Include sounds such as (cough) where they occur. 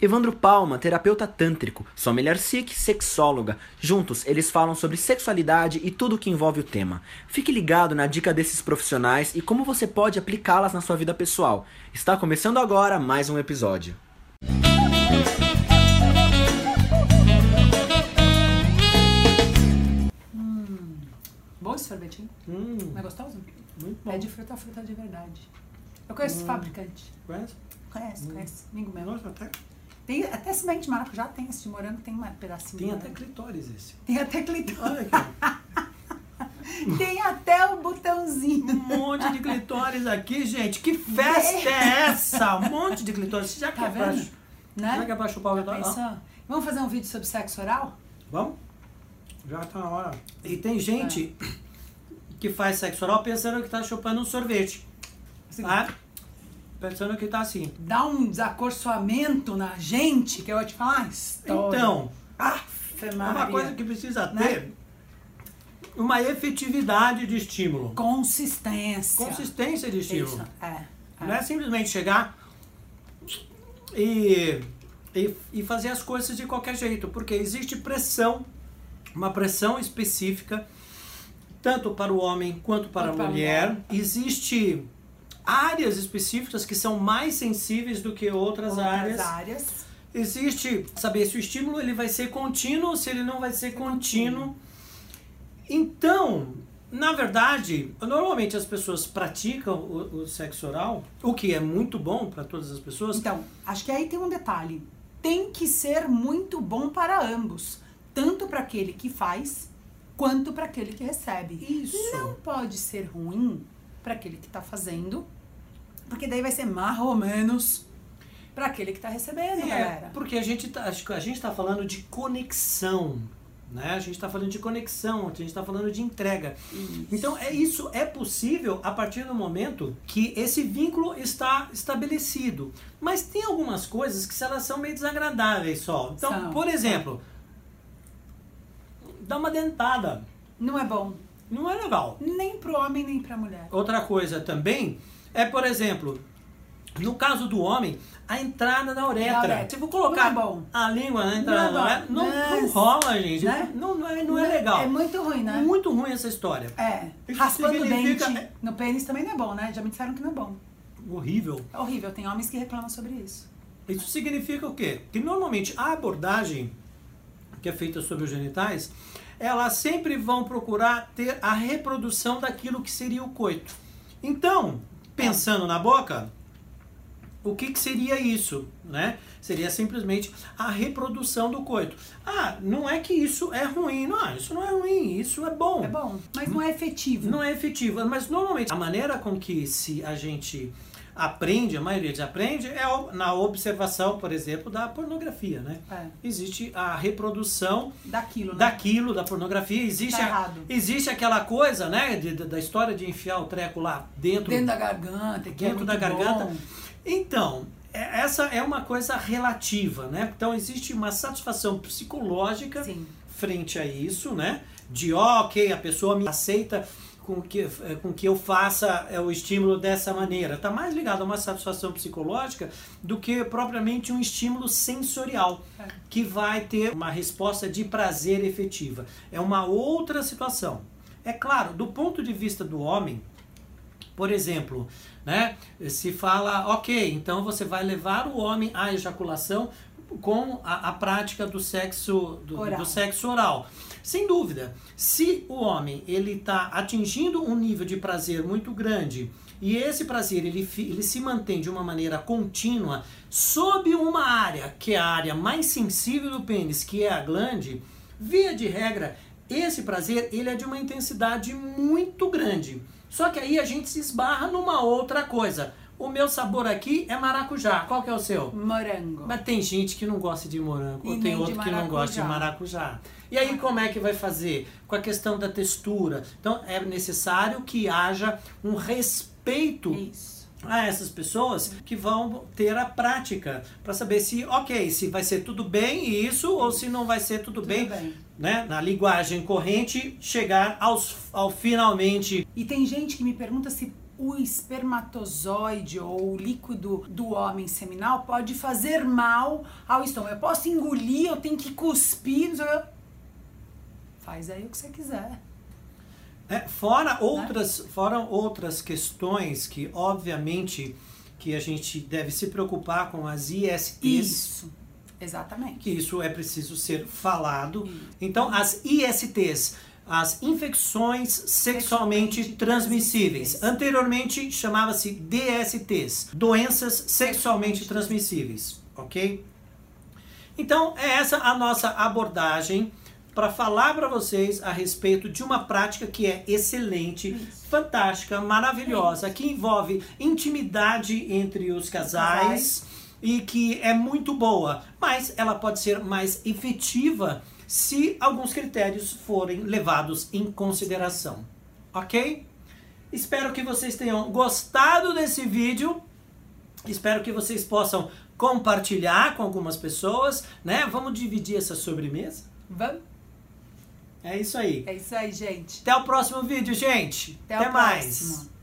Evandro Palma, terapeuta tântrico, Sommelier Sikh, sexóloga. Juntos, eles falam sobre sexualidade e tudo o que envolve o tema. Fique ligado na dica desses profissionais e como você pode aplicá-las na sua vida pessoal. Está começando agora mais um episódio. Bom esse sorvetinho? Hum, Não é gostoso? muito bom. É de fruta, fruta de verdade. Eu conheço esse fabricante. Conhece? Conhece, conhece. Amigo meu. Nossa, até, Tem até semente de maracujá, tem esse de morango, tem um pedacinho. tem até clitóris esse. Tem até clitóris. (laughs) Tem até o botãozinho. Um monte de clitóris aqui, gente. Que festa é essa? Um monte de clitóris. Já que Tá é pra, vendo? já que Né? é pra chupar o clitóris. ó. Pensou? Vamos fazer um vídeo sobre sexo oral? Vamos? Já tá na hora. E tem gente que faz sexo oral pensando que tá chupando um sorvete. Tá? Pensando que tá assim. Dá um desacorçoamento na gente, que eu vou te falar. História. Então, Maria. uma coisa que precisa Né? ter uma efetividade de estímulo. Consistência. Consistência de estímulo. Isso, é. é. Não é simplesmente chegar e, e, e fazer as coisas de qualquer jeito, porque existe pressão, uma pressão específica, tanto para o homem quanto para Quanto a para a mulher. Existe áreas específicas que são mais sensíveis do que outras, Outras áreas. áreas. Existe saber se o estímulo ele vai ser contínuo ou se ele não vai ser contínuo. Então, na verdade, normalmente as pessoas praticam o, o sexo oral, o que é muito bom para todas as pessoas. Então, acho que aí tem um detalhe. Tem que ser muito bom para ambos. Tanto para aquele que faz, quanto para aquele que recebe. Isso. Não pode ser ruim para aquele que está fazendo, porque daí vai ser mais ou menos para aquele que está recebendo, É, galera. porque a gente tá, a gente está falando de conexão, né? A gente está falando de conexão, a gente está falando de entrega. Então é isso é possível a partir do momento que esse vínculo está estabelecido. Mas tem algumas coisas que elas são meio desagradáveis só. Então, São. por exemplo, dá uma dentada, Não é bom não é legal. nem pro homem nem pra mulher. Outra coisa também é, por exemplo, no caso do homem, a entrada da uretra. Eu vou colocar Não é bom. a língua na Não entrada é da bom. uretra, não, não Mas- rola, gente. né? Não, não, é, não é legal. É muito ruim, né? Muito ruim essa história. É. Isso Raspando o significa- dente no pênis também não é bom, né? Já me disseram que não é bom. Horrível. É horrível. Tem homens que reclamam sobre isso. Isso significa o quê? Que normalmente a abordagem que é feita sobre os genitais, elas sempre vão procurar ter a reprodução daquilo que seria o coito. Então, pensando na boca, o que, que seria isso, né? Seria simplesmente a reprodução do coito. Ah, não é que isso é ruim, não, isso não é ruim, isso é bom. É bom, mas não é efetivo. Não é efetiva, mas normalmente a maneira com que se a gente aprende, a maioria de aprende, é na observação, por exemplo, da pornografia, né? É. Existe a reprodução Daquilo, né? daquilo, da pornografia, existe, Tá a- existe aquela coisa, né, de- da da história de enfiar o treco lá dentro, Dentro da garganta, que é dentro muito da garganta. bom. Então, é- essa é uma coisa relativa, né? Então existe uma satisfação psicológica Sim. frente a isso, né? De ok, a pessoa me aceita com que, eh, com que eu faça eh, o estímulo dessa maneira. Está mais ligado a uma satisfação psicológica do que propriamente um estímulo sensorial, É. que vai ter uma resposta de prazer efetiva. É uma outra situação. É claro, do ponto de vista do homem, por exemplo, né, se fala, ok, então você vai levar o homem à ejaculação com a, a prática do sexo do, Oral. do sexo oral. Sem dúvida, se o homem ele está atingindo um nível de prazer muito grande e esse prazer ele, ele se mantém de uma maneira contínua sob uma área que é a área mais sensível do pênis, que é a glande, via de regra, esse prazer ele é de uma intensidade muito grande. Só que aí a gente se esbarra numa outra coisa. O meu sabor aqui é maracujá. Qual que é o seu? Morango. Mas tem gente que não gosta de morango, E ou tem outro que não gosta de maracujá. maracujá. E aí como é que vai fazer? Com a questão da textura. Então é necessário que haja um respeito Isso. A essas pessoas que vão ter a prática para saber se, ok, se vai ser tudo bem isso ou se não vai ser tudo, Tudo bem, bem. né? Na linguagem corrente, chegar aos, ao finalmente. E tem gente que me pergunta se o espermatozoide ou o líquido do homem seminal pode fazer mal ao estômago. Eu posso engolir, eu tenho que cuspir. Faz aí o que você quiser. É, fora outras, fora outras questões que obviamente que a gente deve se preocupar com as ISTs. Isso. Exatamente. Que isso é preciso ser falado. Isso. Então, as ISTs, as infecções sexualmente, transmissíveis. Anteriormente chamava-se DSTs, doenças sexualmente transmissíveis, ok? Então, é essa a nossa abordagem para falar para vocês a respeito de uma prática que é excelente, Isso. fantástica, maravilhosa, Isso. que envolve intimidade entre os casais, e que é muito boa, mas ela pode ser mais efetiva se alguns critérios forem levados em consideração. Ok? Espero que vocês tenham gostado desse vídeo. Espero que vocês possam compartilhar com algumas pessoas, né? Vamos dividir essa sobremesa? Vamos. É isso aí. É isso aí, gente. Até o próximo vídeo, gente. Até, Até mais. Próximo.